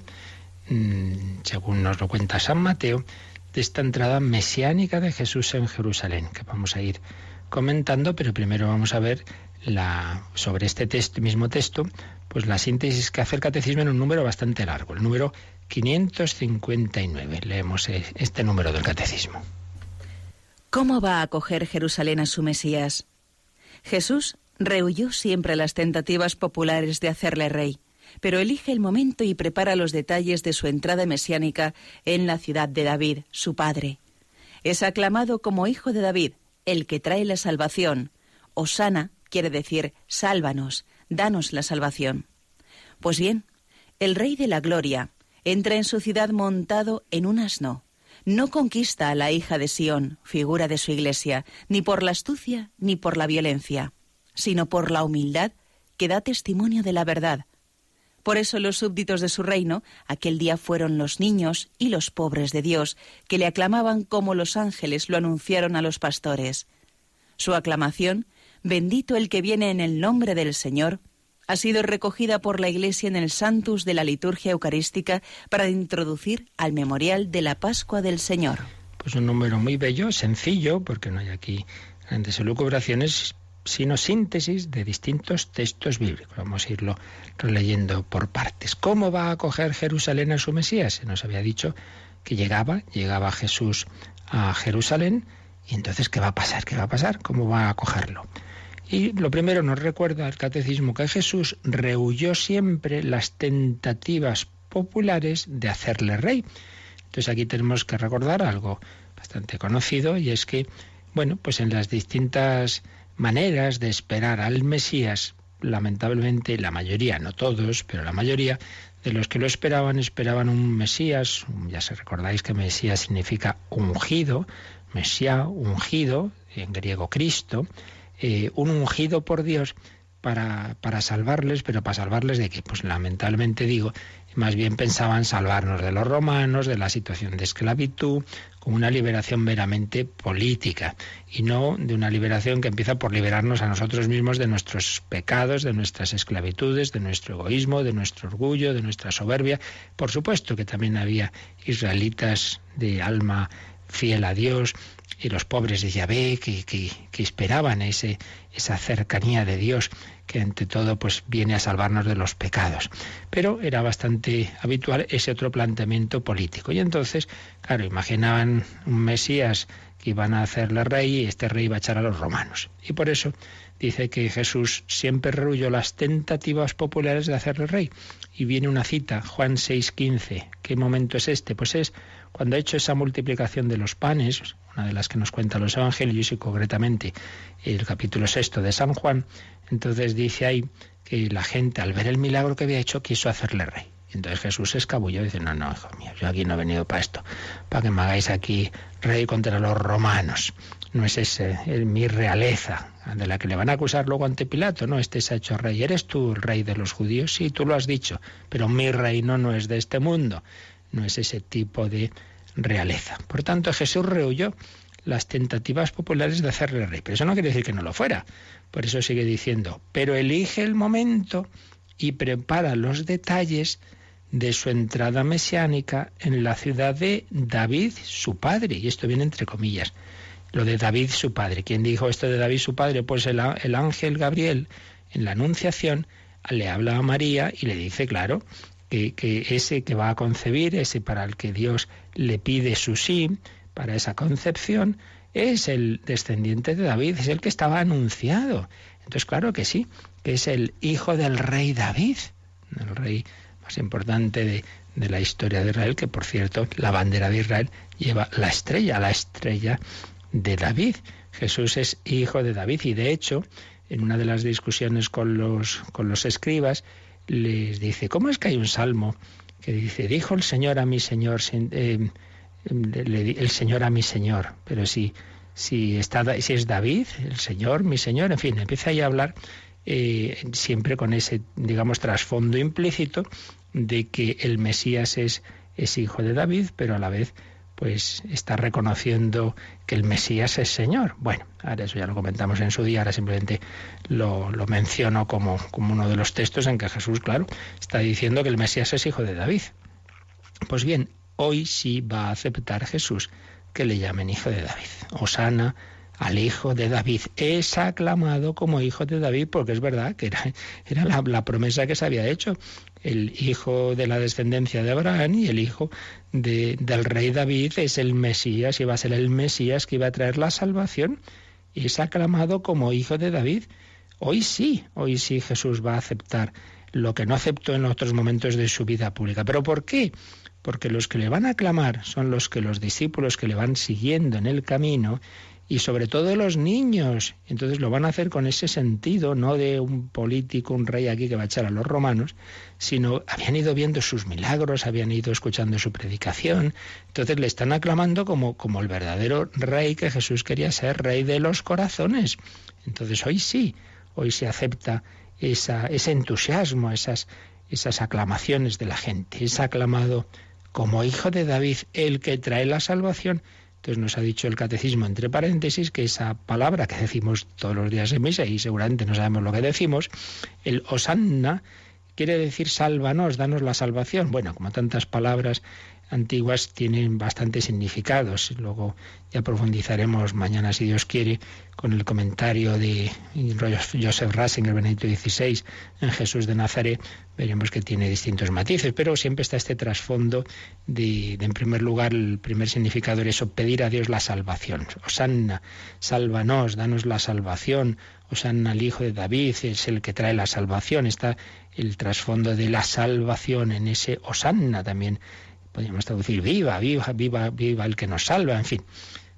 mm, según nos lo cuenta San Mateo, de esta entrada mesiánica de Jesús en Jerusalén, que vamos a ir comentando, pero primero vamos a ver la, sobre este texto, mismo texto, pues la síntesis que hace el catecismo en un número bastante largo, el número 559. Leemos eh, este número del catecismo. ¿Cómo va a acoger Jerusalén a su Mesías? Jesús rehuyó siempre las tentativas populares de hacerle rey, pero elige el momento y prepara los detalles de su entrada mesiánica en la ciudad de David, su padre. Es aclamado como hijo de David, el que trae la salvación. Osana quiere decir sálvanos, danos la salvación. Pues bien, el rey de la gloria entra en su ciudad montado en un asno. No conquista a la hija de Sión, figura de su iglesia, ni por la astucia ni por la violencia, sino por la humildad que da testimonio de la verdad. Por eso los súbditos de su reino aquel día fueron los niños y los pobres de Dios, que le aclamaban como los ángeles lo anunciaron a los pastores. Su aclamación, bendito el que viene en el nombre del Señor, ha sido recogida por la Iglesia en el Santus de la liturgia eucarística para introducir al memorial de la Pascua del Señor. Pues un número muy bello, sencillo, porque no hay aquí grandes elucubraciones, sino síntesis de distintos textos bíblicos. Vamos a irlo releyendo por partes. ¿Cómo va a acoger Jerusalén a su Mesías? Se nos había dicho que llegaba, llegaba Jesús a Jerusalén, y entonces, ¿qué va a pasar? ¿Qué va a pasar? ¿Cómo va a acogerlo? Y lo primero nos recuerda el catecismo que Jesús rehuyó siempre las tentativas populares de hacerle rey. Entonces aquí tenemos que recordar algo bastante conocido y es que, bueno, pues en las distintas maneras de esperar al Mesías, lamentablemente la mayoría, no todos, pero la mayoría de los que lo esperaban esperaban un Mesías, ya se recordáis que Mesías significa ungido, Mesías ungido, en griego Cristo, eh, un ungido por Dios para, para salvarles, pero para salvarles de qué? Pues lamentablemente digo, más bien pensaban salvarnos de los romanos, de la situación de esclavitud, con una liberación meramente política y no de una liberación que empieza por liberarnos a nosotros mismos de nuestros pecados, de nuestras esclavitudes, de nuestro egoísmo, de nuestro orgullo, de nuestra soberbia. Por supuesto que también había israelitas de alma fiel a Dios, y los pobres de Yahvé que, que, esperaban ese, esa cercanía de Dios que ante todo pues viene a salvarnos de los pecados. Pero era bastante habitual ese otro planteamiento político. Y entonces, claro, imaginaban un Mesías que iban a hacerle rey y este rey iba a echar a los romanos. Y por eso dice que Jesús siempre rehuyó las tentativas populares de hacerle rey. Y viene una cita, Juan 6:15. ¿Qué momento es este? Pues es cuando ha hecho esa multiplicación de los panes, una de las que nos cuentan los evangelios y concretamente el capítulo sexto de San Juan, entonces dice ahí que la gente al ver el milagro que había hecho quiso hacerle rey. Entonces Jesús se escabulló y dice, no, no, hijo mío, yo aquí no he venido para esto, para que me hagáis aquí rey contra los romanos. No es ese, es mi realeza, de la que le van a acusar luego ante Pilato, no, este se ha hecho rey. ¿Eres tú el rey de los judíos? Sí, tú lo has dicho, pero mi reino no es de este mundo, no es ese tipo de realeza. Por tanto, Jesús rehuyó las tentativas populares de hacerle rey, pero eso no quiere decir que no lo fuera. Por eso sigue diciendo, pero elige el momento y prepara los detalles de su entrada mesiánica en la ciudad de David, su padre. Y esto viene entre comillas. Lo de David, su padre. ¿Quién dijo esto de David, su padre? Pues el, el ángel Gabriel, en la Anunciación, le habla a María y le dice, claro, que, ese que va a concebir, ese para el que Dios le pide su sí, para esa concepción, es el descendiente de David, es el que estaba anunciado. Entonces, claro que sí, que es el hijo del rey David, el rey más importante de, de la historia de Israel, que por cierto, la bandera de Israel lleva la estrella, la estrella de David. Jesús es hijo de David y de hecho, en una de las discusiones con los, con los escribas, les dice, ¿cómo es que hay un salmo que dice, dijo el Señor a mi Señor, eh, el Señor a mi Señor, pero si, si, está, si es David, el Señor, mi Señor, en fin, empieza ahí a hablar eh, siempre con ese, digamos, trasfondo implícito de que el Mesías es, es hijo de David, pero a la vez pues está reconociendo que el Mesías es Señor. Bueno, ahora eso ya lo comentamos en su día, ahora simplemente lo, lo, menciono como, como uno de los textos en que Jesús, claro, está diciendo que el Mesías es hijo de David. Pues bien, hoy sí va a aceptar Jesús que le llamen hijo de David. Osana al hijo de David. Es aclamado como hijo de David porque es verdad que era, era la, promesa que se había hecho. El hijo de la descendencia de Abraham y el hijo de, del rey David es el Mesías va a ser el Mesías que iba a traer la salvación. Y es aclamado como hijo de David. Hoy sí, hoy sí Jesús va a aceptar lo que no aceptó en otros momentos de su vida pública. ¿Pero por qué? Porque los que le van a aclamar son los que los discípulos que le van siguiendo en el camino y sobre todo los niños. Entonces lo van a hacer con ese sentido, no de un político, un rey aquí que va a echar a los romanos, sino habían ido viendo sus milagros, habían ido escuchando su predicación. Entonces le están aclamando como, como el verdadero rey que Jesús quería ser, rey de los corazones. Entonces hoy sí, hoy se acepta esa, ese entusiasmo, esas, esas aclamaciones de la gente. Es aclamado como hijo de David, el que trae la salvación. Entonces nos ha dicho el catecismo, entre paréntesis, que esa palabra que decimos todos los días en misa y seguramente no sabemos lo que decimos, el osanna, quiere decir sálvanos, danos la salvación. Bueno, como tantas palabras antiguas tienen bastantes significados. Luego ya profundizaremos mañana, si Dios quiere, con el comentario de Joseph Ratzinger, Benedicto XVI, en Jesús de Nazaret. Veremos que tiene distintos matices, pero siempre está este trasfondo de, en primer lugar, el primer significado eso, pedir a Dios la salvación. Osanna, sálvanos, danos la salvación. Osanna, el hijo de David, es el que trae la salvación. Está el trasfondo de la salvación en ese Osanna también podríamos traducir viva, viva, viva, viva el que nos salva, en fin.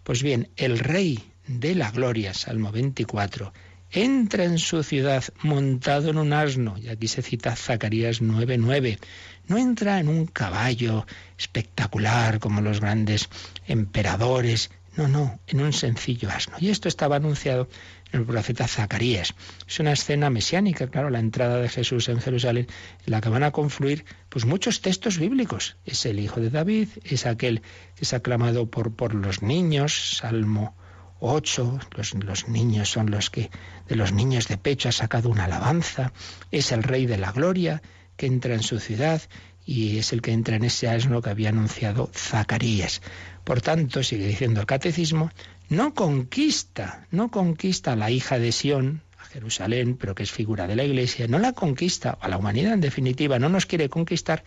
Pues bien, el Rey de la Gloria, Salmo 24, entra en su ciudad montado en un asno, y aquí se cita Zacarías 9:9. No entra en un caballo espectacular como los grandes emperadores, no, no, en un sencillo asno. Y esto estaba anunciado el profeta Zacarías. Es una escena mesiánica, claro, la entrada de Jesús en Jerusalén, en la que van a confluir pues muchos textos bíblicos. Es el hijo de David, es aquel que es aclamado por, por los niños, Salmo 8, los, los niños son los que de los niños de pecho ha sacado una alabanza, es el rey de la gloria que entra en su ciudad y es el que entra en ese asno que había anunciado Zacarías. Por tanto, sigue diciendo el catecismo, no conquista, no conquista a la hija de Sión, a Jerusalén, pero que es figura de la Iglesia, no la conquista, a la humanidad en definitiva, no nos quiere conquistar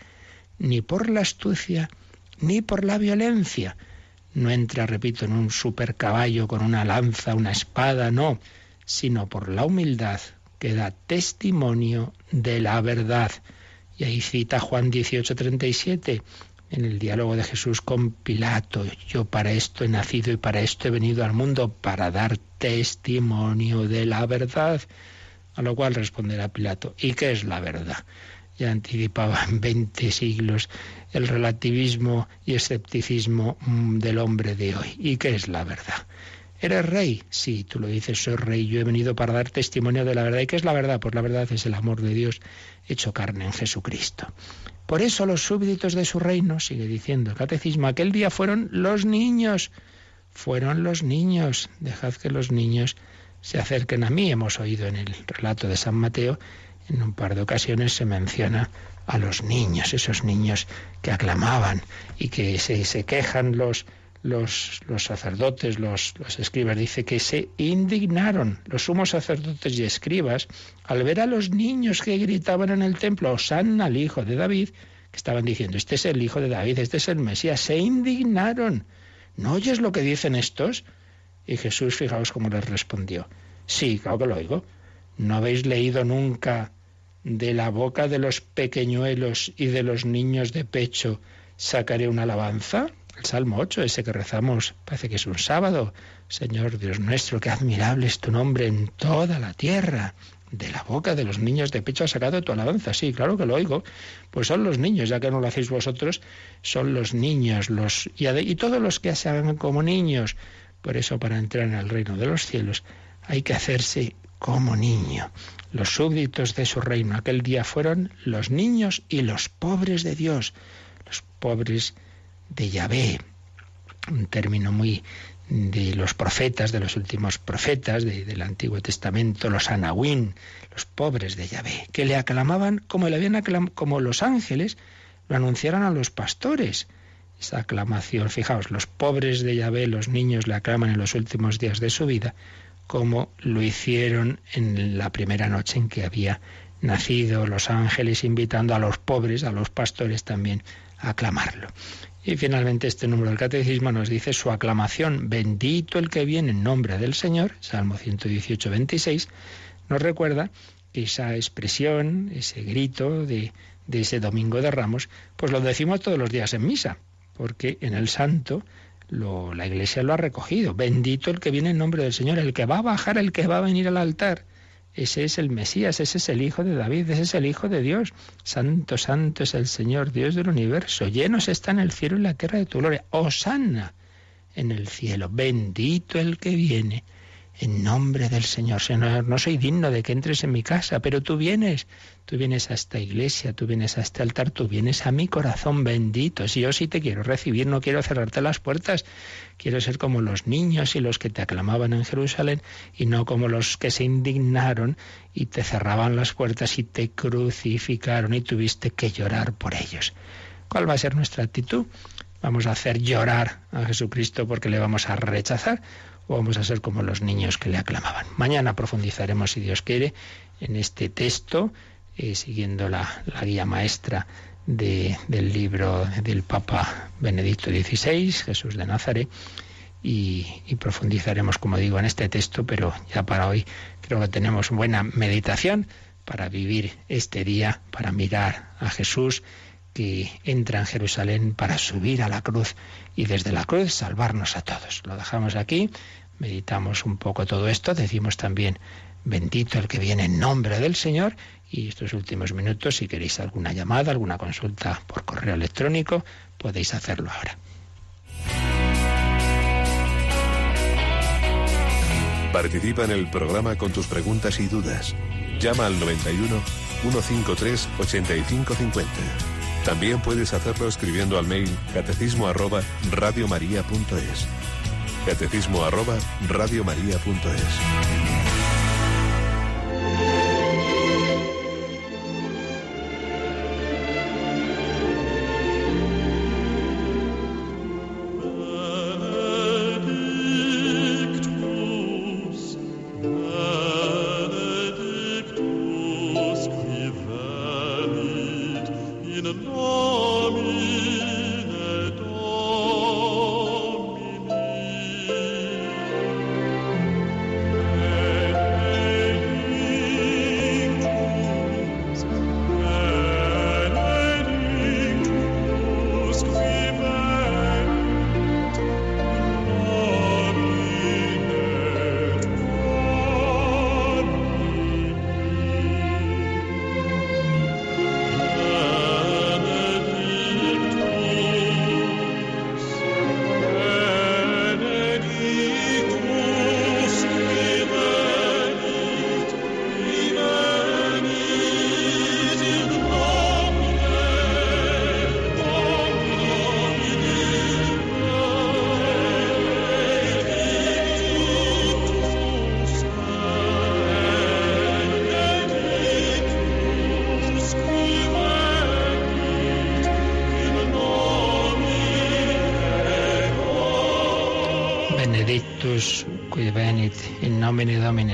ni por la astucia, ni por la violencia. No entra, repito, en un super caballo con una lanza, una espada, no, sino por la humildad que da testimonio de la verdad. Y ahí cita Juan 18:37, en el diálogo de Jesús con Pilato. Yo para esto he nacido y para esto he venido al mundo, para dar testimonio de la verdad. A lo cual responderá Pilato, ¿y qué es la verdad? ya anticipaba en 20 siglos el relativismo y escepticismo mm, del hombre de hoy. ¿Y qué es la verdad? ¿Eres rey? Sí, tú lo dices, soy rey. Yo he venido para dar testimonio de la verdad. ¿Y qué es la verdad? Pues la verdad es el amor de Dios hecho carne en Jesucristo. Por eso los súbditos de su reino, sigue diciendo el catecismo, aquel día fueron los niños. Fueron los niños. Dejad que los niños se acerquen a mí. Hemos oído en el relato de San Mateo, en un par de ocasiones se menciona a los niños, esos niños que aclamaban y que se, se quejan los, los, los sacerdotes, los, los escribas, dice que se indignaron los sumos sacerdotes y escribas al ver a los niños que gritaban en el templo, Osanna al hijo de David, que estaban diciendo, este es el hijo de David, este es el Mesías, se indignaron. ¿No oyes lo que dicen estos? Y Jesús, fijaos cómo les respondió. Sí, claro que lo oigo. ¿No habéis leído nunca de la boca de los pequeñuelos y de los niños de pecho sacaré una alabanza? Salmo 8, ese que rezamos, parece que es un sábado. Señor Dios nuestro, qué admirable es tu nombre en toda la tierra. De la boca de los niños de pecho ha sacado tu alabanza. Sí, claro que lo oigo. Pues son los niños, ya que no lo hacéis vosotros, son los niños, los y, y todos los que se hagan como niños. Por eso, para entrar en el reino de los cielos, hay que hacerse como niño. Los súbditos de su reino aquel día fueron los niños y los pobres de Dios, los pobres de Yahvé, un término muy de los profetas, de los últimos profetas de, del Antiguo Testamento, los anahuín, los pobres de Yahvé, que le aclamaban como, le habían como los ángeles lo anunciaron a los pastores. Esa aclamación, fijaos, los pobres de Yahvé, los niños le aclaman en los últimos días de su vida, como lo hicieron en la primera noche en que había nacido los ángeles, invitando a los pobres, a los pastores también a aclamarlo. Y finalmente este número del catecismo nos dice su aclamación, bendito el que viene en nombre del Señor, Salmo 118, 26, nos recuerda que esa expresión, ese grito de, de ese domingo de ramos, pues lo decimos todos los días en misa, porque en el santo lo, la iglesia lo ha recogido. Bendito el que viene en nombre del Señor, el que va a bajar, el que va a venir al altar. Ese es el Mesías, ese es el Hijo de David, ese es el Hijo de Dios. Santo, santo es el Señor, Dios del universo. Llenos están el cielo y la tierra de tu gloria. Hosanna en el cielo. Bendito el que viene en nombre del Señor. Señor, no soy digno de que entres en mi casa, pero tú vienes, tú vienes a esta iglesia, tú vienes a este altar, tú vienes a mi corazón bendito. Si yo sí te quiero recibir, no quiero cerrarte las puertas, quiero ser como los niños y los que te aclamaban en Jerusalén y no como los que se indignaron y te cerraban las puertas y te crucificaron y tuviste que llorar por ellos. ¿Cuál va a ser nuestra actitud? Vamos a hacer llorar a Jesucristo porque le vamos a rechazar o vamos a ser como los niños que le aclamaban. Mañana profundizaremos, si Dios quiere, en este texto, eh, siguiendo la, la, guía maestra de, del libro del Papa Benedicto XVI, Jesús de Nazaret, y, y, profundizaremos, como digo, en este texto, pero ya para hoy creo que tenemos buena meditación para vivir este día, para mirar a Jesús que entra en Jerusalén para subir a la cruz y desde la cruz salvarnos a todos. Lo dejamos aquí, meditamos un poco todo esto, decimos también bendito el que viene en nombre del Señor y estos últimos minutos, si queréis alguna llamada, alguna consulta por correo electrónico, podéis hacerlo ahora. Participa en el programa con tus preguntas y dudas. Llama al 91 153 8550. También puedes hacerlo escribiendo al mail catecismo arroba radiomaria.es. Catecismo arroba.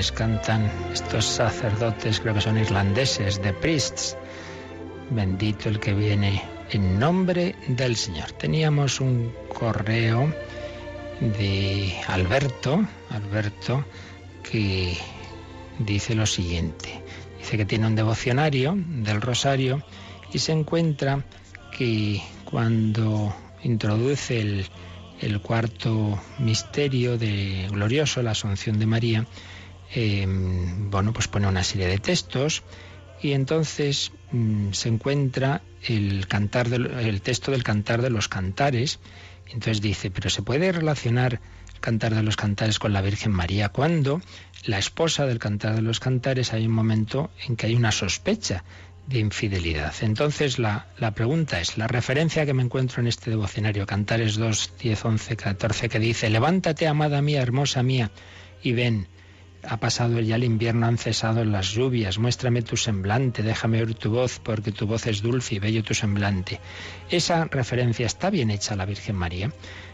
Cantan estos sacerdotes, creo que son irlandeses, de priests. Bendito el que viene en nombre del Señor. Teníamos un correo de Alberto, Alberto, que dice lo siguiente. Dice que tiene un devocionario del Rosario y se encuentra que cuando introduce el, el cuarto misterio de glorioso, la Asunción de María, eh, bueno, pues pone una serie de textos y entonces mm, se encuentra el cantar el texto del cantar de los cantares. Entonces dice, pero se puede relacionar el cantar de los cantares con la Virgen María cuando la esposa del cantar de los cantares hay un momento en que hay una sospecha de infidelidad. Entonces la, la pregunta es, la referencia que me encuentro en este devocionario, Cantares 2, 10, 11, 14, que dice, levántate, amada mía, hermosa mía, y ven, ha pasado ya el invierno, han cesado las lluvias, muéstrame tu semblante, déjame oír tu voz, porque tu voz es dulce y bello tu semblante. Esa referencia está bien hecha a la Virgen María.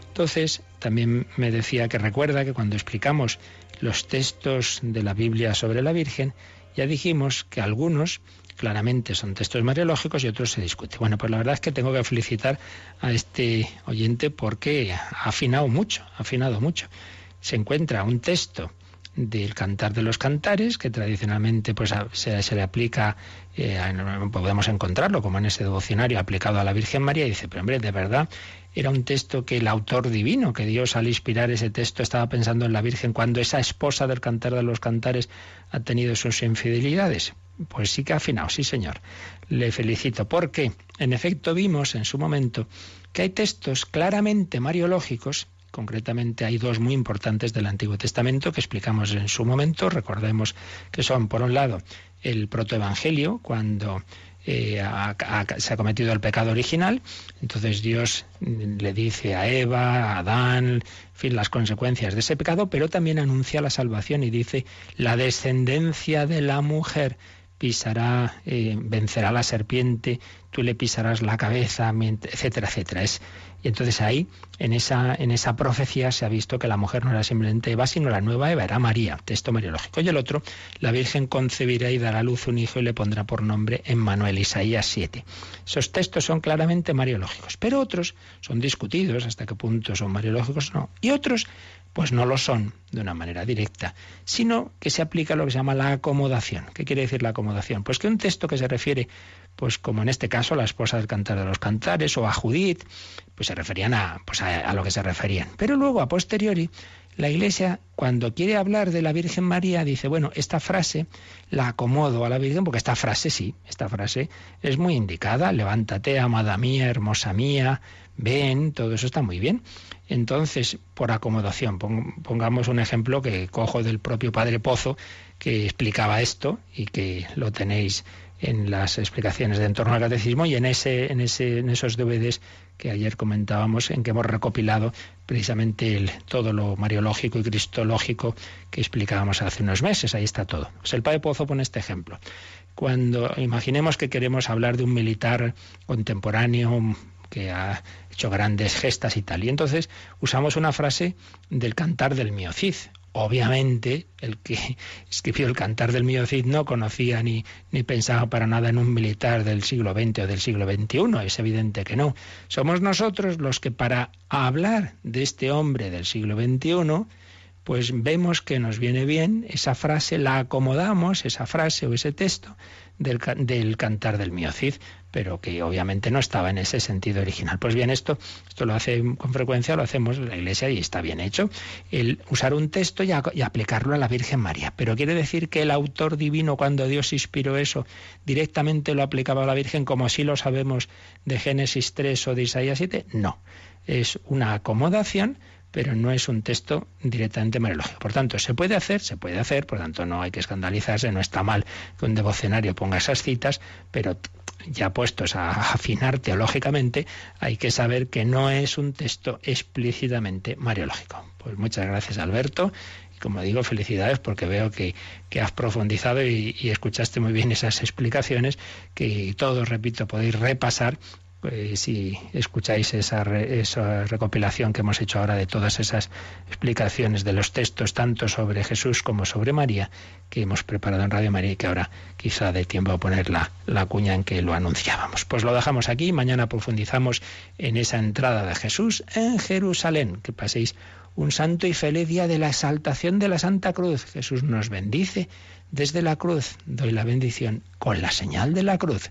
Entonces, también me decía que recuerda que cuando explicamos los textos de la Biblia sobre la Virgen, ya dijimos que algunos claramente son textos mariológicos y otros se discuten. Bueno, pues la verdad es que tengo que felicitar a este oyente porque ha afinado mucho, ha afinado mucho. Se encuentra un texto del Cantar de los Cantares, que tradicionalmente pues, se, le aplica, eh, a- podemos encontrarlo como en ese devocionario aplicado a la Virgen María, y dice, pero hombre, de verdad era un texto que el autor divino, que Dios al inspirar ese texto estaba pensando en la Virgen cuando esa esposa del Cantar de los Cantares ha tenido sus infidelidades. Pues sí que ha afinado, sí señor. Le felicito porque, en efecto, vimos en su momento que hay textos claramente mariológicos Concretamente hay dos muy importantes del Antiguo Testamento que explicamos en su momento. Recordemos que son, por un lado, el protoevangelio, cuando eh, se ha cometido el pecado original. Entonces Dios mm, le dice a Eva, a Adán, fin, las consecuencias de ese pecado, pero también anuncia la salvación y dice, la descendencia de la mujer pisará, eh, vencerá a la serpiente, tú le pisarás la cabeza, etcétera, etcétera. Es, y entonces ahí, en esa, en esa profecía, se ha visto que la mujer no era simplemente Eva, sino la nueva Eva, era María, texto mariológico. Y el otro, la Virgen concebirá y dará a luz un hijo y le pondrá por nombre Emmanuel, Isaías 7. Esos textos son claramente mariológicos, pero otros son discutidos hasta qué punto son mariológicos no. Y otros pues no lo son de una manera directa, sino que se aplica lo que se llama la acomodación. ¿Qué quiere decir la acomodación? Pues que un texto que se refiere, pues como en este caso la esposa del cantar de los cantares o a Judith, pues se referían a, pues a, a lo que se referían. Pero luego, a posteriori, la Iglesia, cuando quiere hablar de la Virgen María, dice, bueno, esta frase la acomodo a la Virgen, porque esta frase sí, esta frase es muy indicada, levántate, amada mía, hermosa mía, ven, todo eso está muy bien. Entonces, por acomodación, pon- pongamos un ejemplo que cojo del propio Padre Pozo, que explicaba esto y que lo tenéis en las explicaciones de Entorno al Catecismo y en, ese, en, ese, en esos DVDs que ayer comentábamos, en que hemos recopilado precisamente el- todo lo mariológico y cristológico que explicábamos hace unos meses. Ahí está todo. Pues el Padre Pozo pone este ejemplo. Cuando imaginemos que queremos hablar de un militar contemporáneo que ha hecho grandes gestas y tal, y entonces usamos una frase del cantar del Miocid. Obviamente, el que [laughs] escribió el cantar del Miocid no conocía ni, ni pensaba para nada en un militar del siglo XX o del siglo XXI, es evidente que no. Somos nosotros los que para hablar de este hombre del siglo XXI, pues vemos que nos viene bien esa frase, la acomodamos, esa frase o ese texto del, del cantar del Miocid, pero que obviamente no estaba en ese sentido original. Pues bien, esto, esto lo hace con frecuencia, lo hacemos la Iglesia y está bien hecho, el usar un texto y, y aplicarlo a la Virgen María. Pero quiere decir que el autor divino, cuando Dios inspiró eso, directamente lo aplicaba a la Virgen, como si lo sabemos de Génesis 3 o de Isaías 7. No, es una acomodación pero no es un texto directamente mariológico. Por tanto, se puede hacer, se puede hacer, por tanto no hay que escandalizarse, no está mal que un devocionario ponga esas citas, pero ya puestos a afinar teológicamente, hay que saber que no es un texto explícitamente mariológico. Pues muchas gracias, Alberto. Y como digo, felicidades porque veo que, que has profundizado y, y escuchaste muy bien esas explicaciones que todos, repito, podéis repasar eh, si escucháis esa, re- esa recopilación que hemos hecho ahora de todas esas explicaciones de los textos, tanto sobre Jesús como sobre María, que hemos preparado en Radio María y que ahora quizá dé tiempo a poner la, la cuña en que lo anunciábamos. Pues lo dejamos aquí, mañana profundizamos en esa entrada de Jesús en Jerusalén. Que paséis un santo y feliz día de la exaltación de la Santa Cruz. Jesús nos bendice desde la cruz. Doy la bendición con la señal de la cruz.